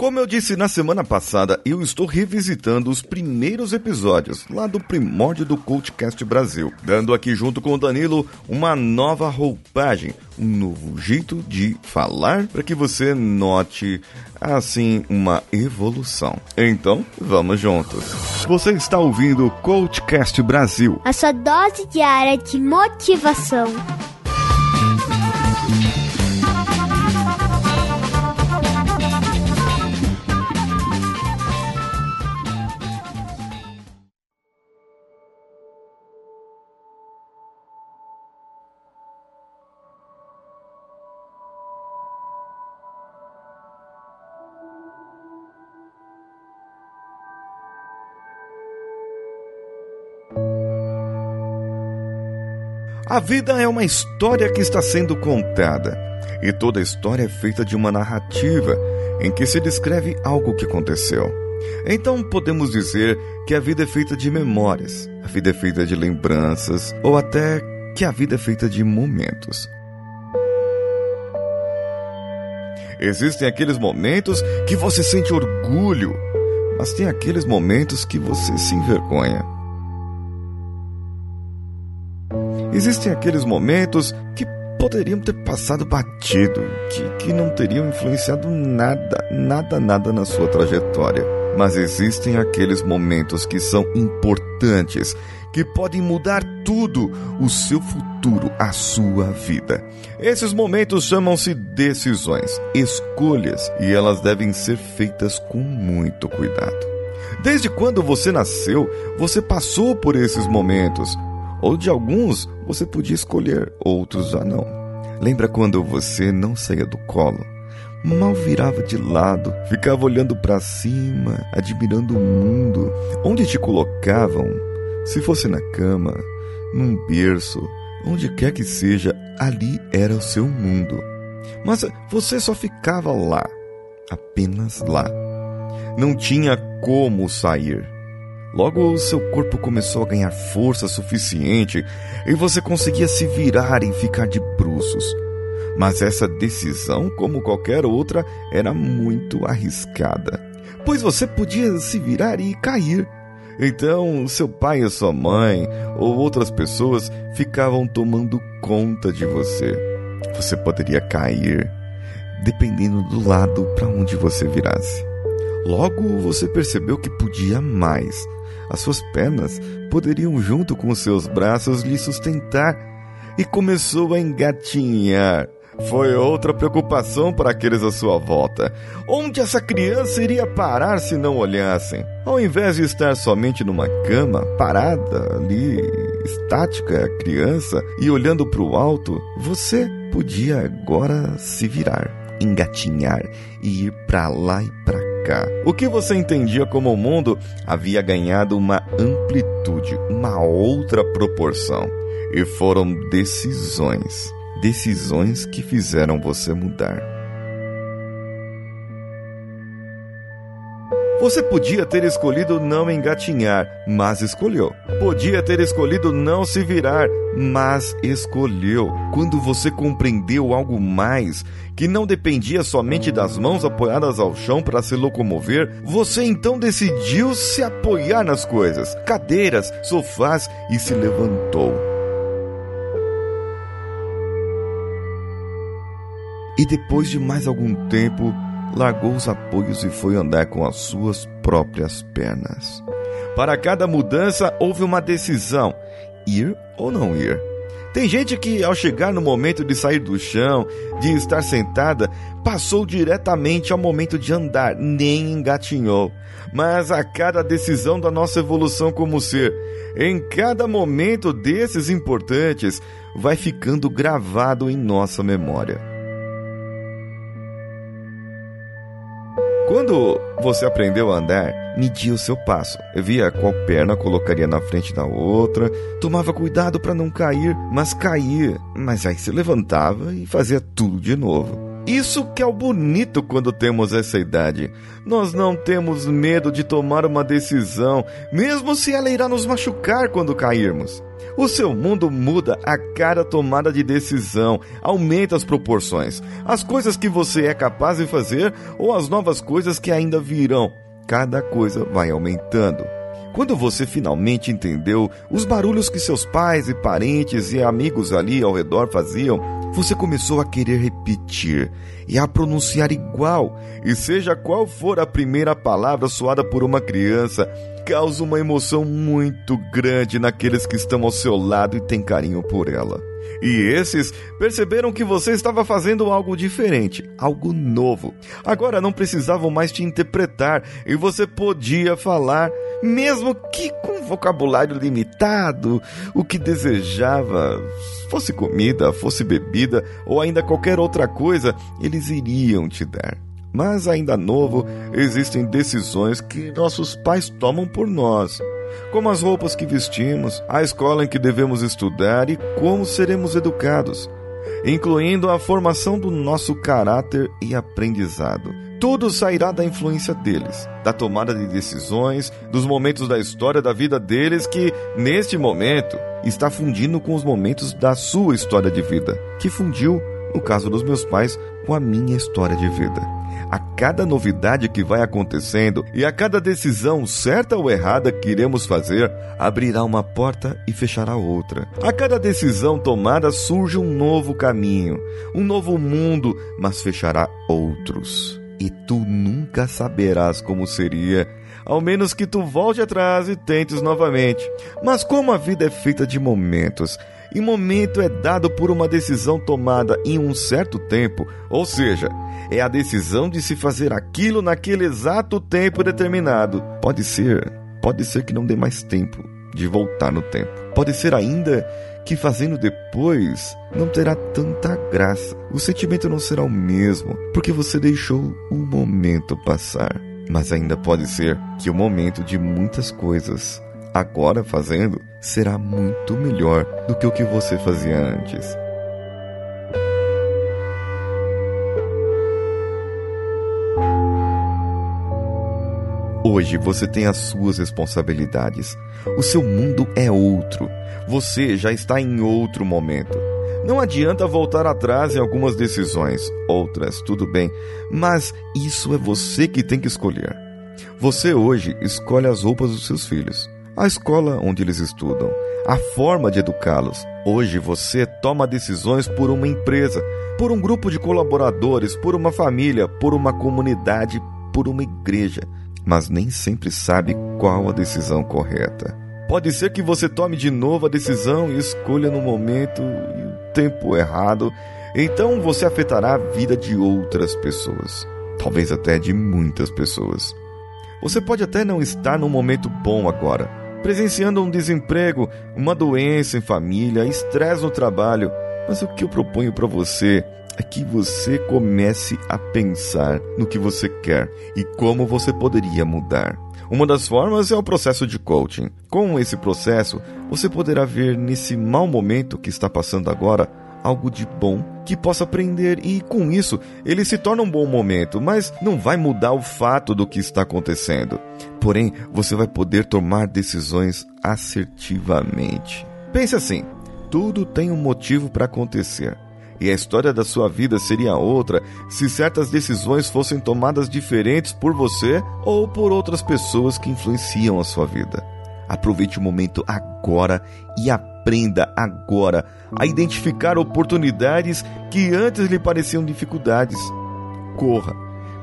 Como eu disse na semana passada, eu estou revisitando os primeiros episódios lá do primórdio do Cultcast Brasil, dando aqui junto com o Danilo uma nova roupagem, um novo jeito de falar para que você note assim uma evolução. Então, vamos juntos. Você está ouvindo o Coachcast Brasil, a sua dose diária de motivação. A vida é uma história que está sendo contada, e toda história é feita de uma narrativa em que se descreve algo que aconteceu. Então podemos dizer que a vida é feita de memórias, a vida é feita de lembranças, ou até que a vida é feita de momentos. Existem aqueles momentos que você sente orgulho, mas tem aqueles momentos que você se envergonha. Existem aqueles momentos que poderiam ter passado batido, que, que não teriam influenciado nada, nada, nada na sua trajetória. Mas existem aqueles momentos que são importantes, que podem mudar tudo, o seu futuro, a sua vida. Esses momentos chamam-se decisões, escolhas, e elas devem ser feitas com muito cuidado. Desde quando você nasceu, você passou por esses momentos ou de alguns você podia escolher, outros já não. Lembra quando você não saía do colo? Mal virava de lado, ficava olhando para cima, admirando o mundo. Onde te colocavam? Se fosse na cama, num berço, onde quer que seja, ali era o seu mundo. Mas você só ficava lá, apenas lá. Não tinha como sair. Logo, seu corpo começou a ganhar força suficiente e você conseguia se virar e ficar de bruços. Mas essa decisão, como qualquer outra, era muito arriscada, pois você podia se virar e cair. Então, seu pai e sua mãe ou outras pessoas ficavam tomando conta de você. Você poderia cair, dependendo do lado para onde você virasse. Logo, você percebeu que podia mais as suas pernas poderiam, junto com seus braços, lhe sustentar e começou a engatinhar. Foi outra preocupação para aqueles à sua volta. Onde essa criança iria parar se não olhassem? Ao invés de estar somente numa cama, parada ali, estática, criança, e olhando para o alto, você podia agora se virar, engatinhar e ir para lá e para cá. O que você entendia como mundo havia ganhado uma amplitude, uma outra proporção. E foram decisões, decisões que fizeram você mudar. Você podia ter escolhido não engatinhar, mas escolheu. Podia ter escolhido não se virar, mas escolheu. Quando você compreendeu algo mais, que não dependia somente das mãos apoiadas ao chão para se locomover, você então decidiu se apoiar nas coisas, cadeiras, sofás e se levantou. E depois de mais algum tempo, largou os apoios e foi andar com as suas próprias pernas. Para cada mudança houve uma decisão: ir ou não ir. Tem gente que, ao chegar no momento de sair do chão, de estar sentada, passou diretamente ao momento de andar, nem engatinhou. Mas a cada decisão da nossa evolução como ser, em cada momento desses importantes, vai ficando gravado em nossa memória. Quando você aprendeu a andar, media o seu passo, via qual perna colocaria na frente da outra, tomava cuidado para não cair, mas caía, mas aí se levantava e fazia tudo de novo. Isso que é o bonito quando temos essa idade. Nós não temos medo de tomar uma decisão, mesmo se ela irá nos machucar quando cairmos. O seu mundo muda a cada tomada de decisão, aumenta as proporções, as coisas que você é capaz de fazer ou as novas coisas que ainda virão. Cada coisa vai aumentando. Quando você finalmente entendeu os barulhos que seus pais e parentes e amigos ali ao redor faziam, você começou a querer repetir e a pronunciar igual, e seja qual for a primeira palavra soada por uma criança, causa uma emoção muito grande naqueles que estão ao seu lado e têm carinho por ela. E esses perceberam que você estava fazendo algo diferente, algo novo. Agora não precisavam mais te interpretar e você podia falar, mesmo que com vocabulário limitado, o que desejava. Fosse comida, fosse bebida ou ainda qualquer outra coisa, eles iriam te dar. Mas ainda novo, existem decisões que nossos pais tomam por nós como as roupas que vestimos, a escola em que devemos estudar e como seremos educados, incluindo a formação do nosso caráter e aprendizado. Tudo sairá da influência deles, da tomada de decisões, dos momentos da história da vida deles que, neste momento, está fundindo com os momentos da sua história de vida, que fundiu, no caso dos meus pais, com a minha história de vida. A cada novidade que vai acontecendo e a cada decisão certa ou errada que iremos fazer, abrirá uma porta e fechará outra. A cada decisão tomada surge um novo caminho, um novo mundo, mas fechará outros. E tu nunca saberás como seria ao menos que tu volte atrás e tentes novamente. Mas como a vida é feita de momentos, e momento é dado por uma decisão tomada em um certo tempo, ou seja, é a decisão de se fazer aquilo naquele exato tempo determinado. Pode ser, pode ser que não dê mais tempo de voltar no tempo. Pode ser ainda que fazendo depois não terá tanta graça. O sentimento não será o mesmo, porque você deixou o momento passar. Mas ainda pode ser que o momento de muitas coisas, agora fazendo, será muito melhor do que o que você fazia antes. Hoje você tem as suas responsabilidades. O seu mundo é outro. Você já está em outro momento. Não adianta voltar atrás em algumas decisões, outras, tudo bem, mas isso é você que tem que escolher. Você hoje escolhe as roupas dos seus filhos, a escola onde eles estudam, a forma de educá-los. Hoje você toma decisões por uma empresa, por um grupo de colaboradores, por uma família, por uma comunidade, por uma igreja mas nem sempre sabe qual a decisão correta. Pode ser que você tome de novo a decisão e escolha no momento e o tempo errado, então você afetará a vida de outras pessoas, talvez até de muitas pessoas. Você pode até não estar num momento bom agora, presenciando um desemprego, uma doença em família, estresse no trabalho, mas o que eu proponho para você é que você comece a pensar no que você quer e como você poderia mudar. Uma das formas é o processo de coaching. Com esse processo, você poderá ver nesse mau momento que está passando agora algo de bom que possa aprender e com isso ele se torna um bom momento, mas não vai mudar o fato do que está acontecendo. Porém, você vai poder tomar decisões assertivamente. Pense assim: tudo tem um motivo para acontecer e a história da sua vida seria outra se certas decisões fossem tomadas diferentes por você ou por outras pessoas que influenciam a sua vida. Aproveite o momento agora e aprenda agora a identificar oportunidades que antes lhe pareciam dificuldades. Corra,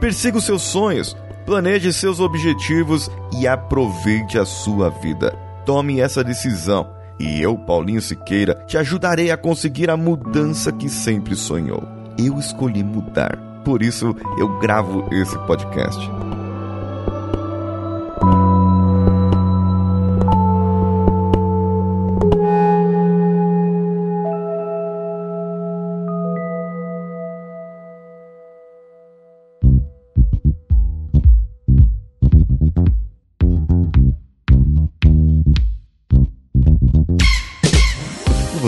persiga os seus sonhos, planeje seus objetivos e aproveite a sua vida. Tome essa decisão e eu, Paulinho Siqueira, te ajudarei a conseguir a mudança que sempre sonhou. Eu escolhi mudar, por isso eu gravo esse podcast.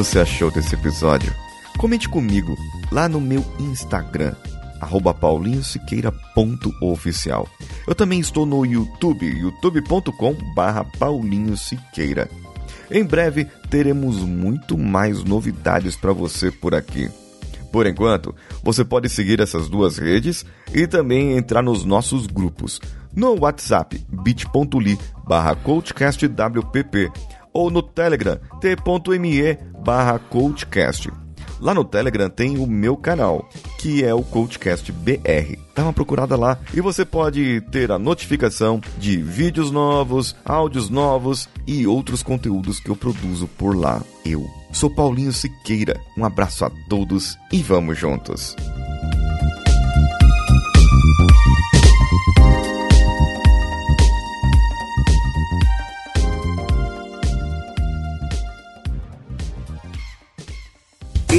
Você achou desse episódio? Comente comigo lá no meu Instagram, paulinhosiqueira.oficial. Eu também estou no YouTube, youtube.com barra Paulinho Siqueira. Em breve teremos muito mais novidades para você por aqui. Por enquanto, você pode seguir essas duas redes e também entrar nos nossos grupos. No WhatsApp, bit.ly barra coachcastwpp ou no Telegram, t.me barra. Lá no Telegram tem o meu canal, que é o Coachcast BR. Dá uma procurada lá e você pode ter a notificação de vídeos novos, áudios novos e outros conteúdos que eu produzo por lá. Eu sou Paulinho Siqueira. Um abraço a todos e vamos juntos.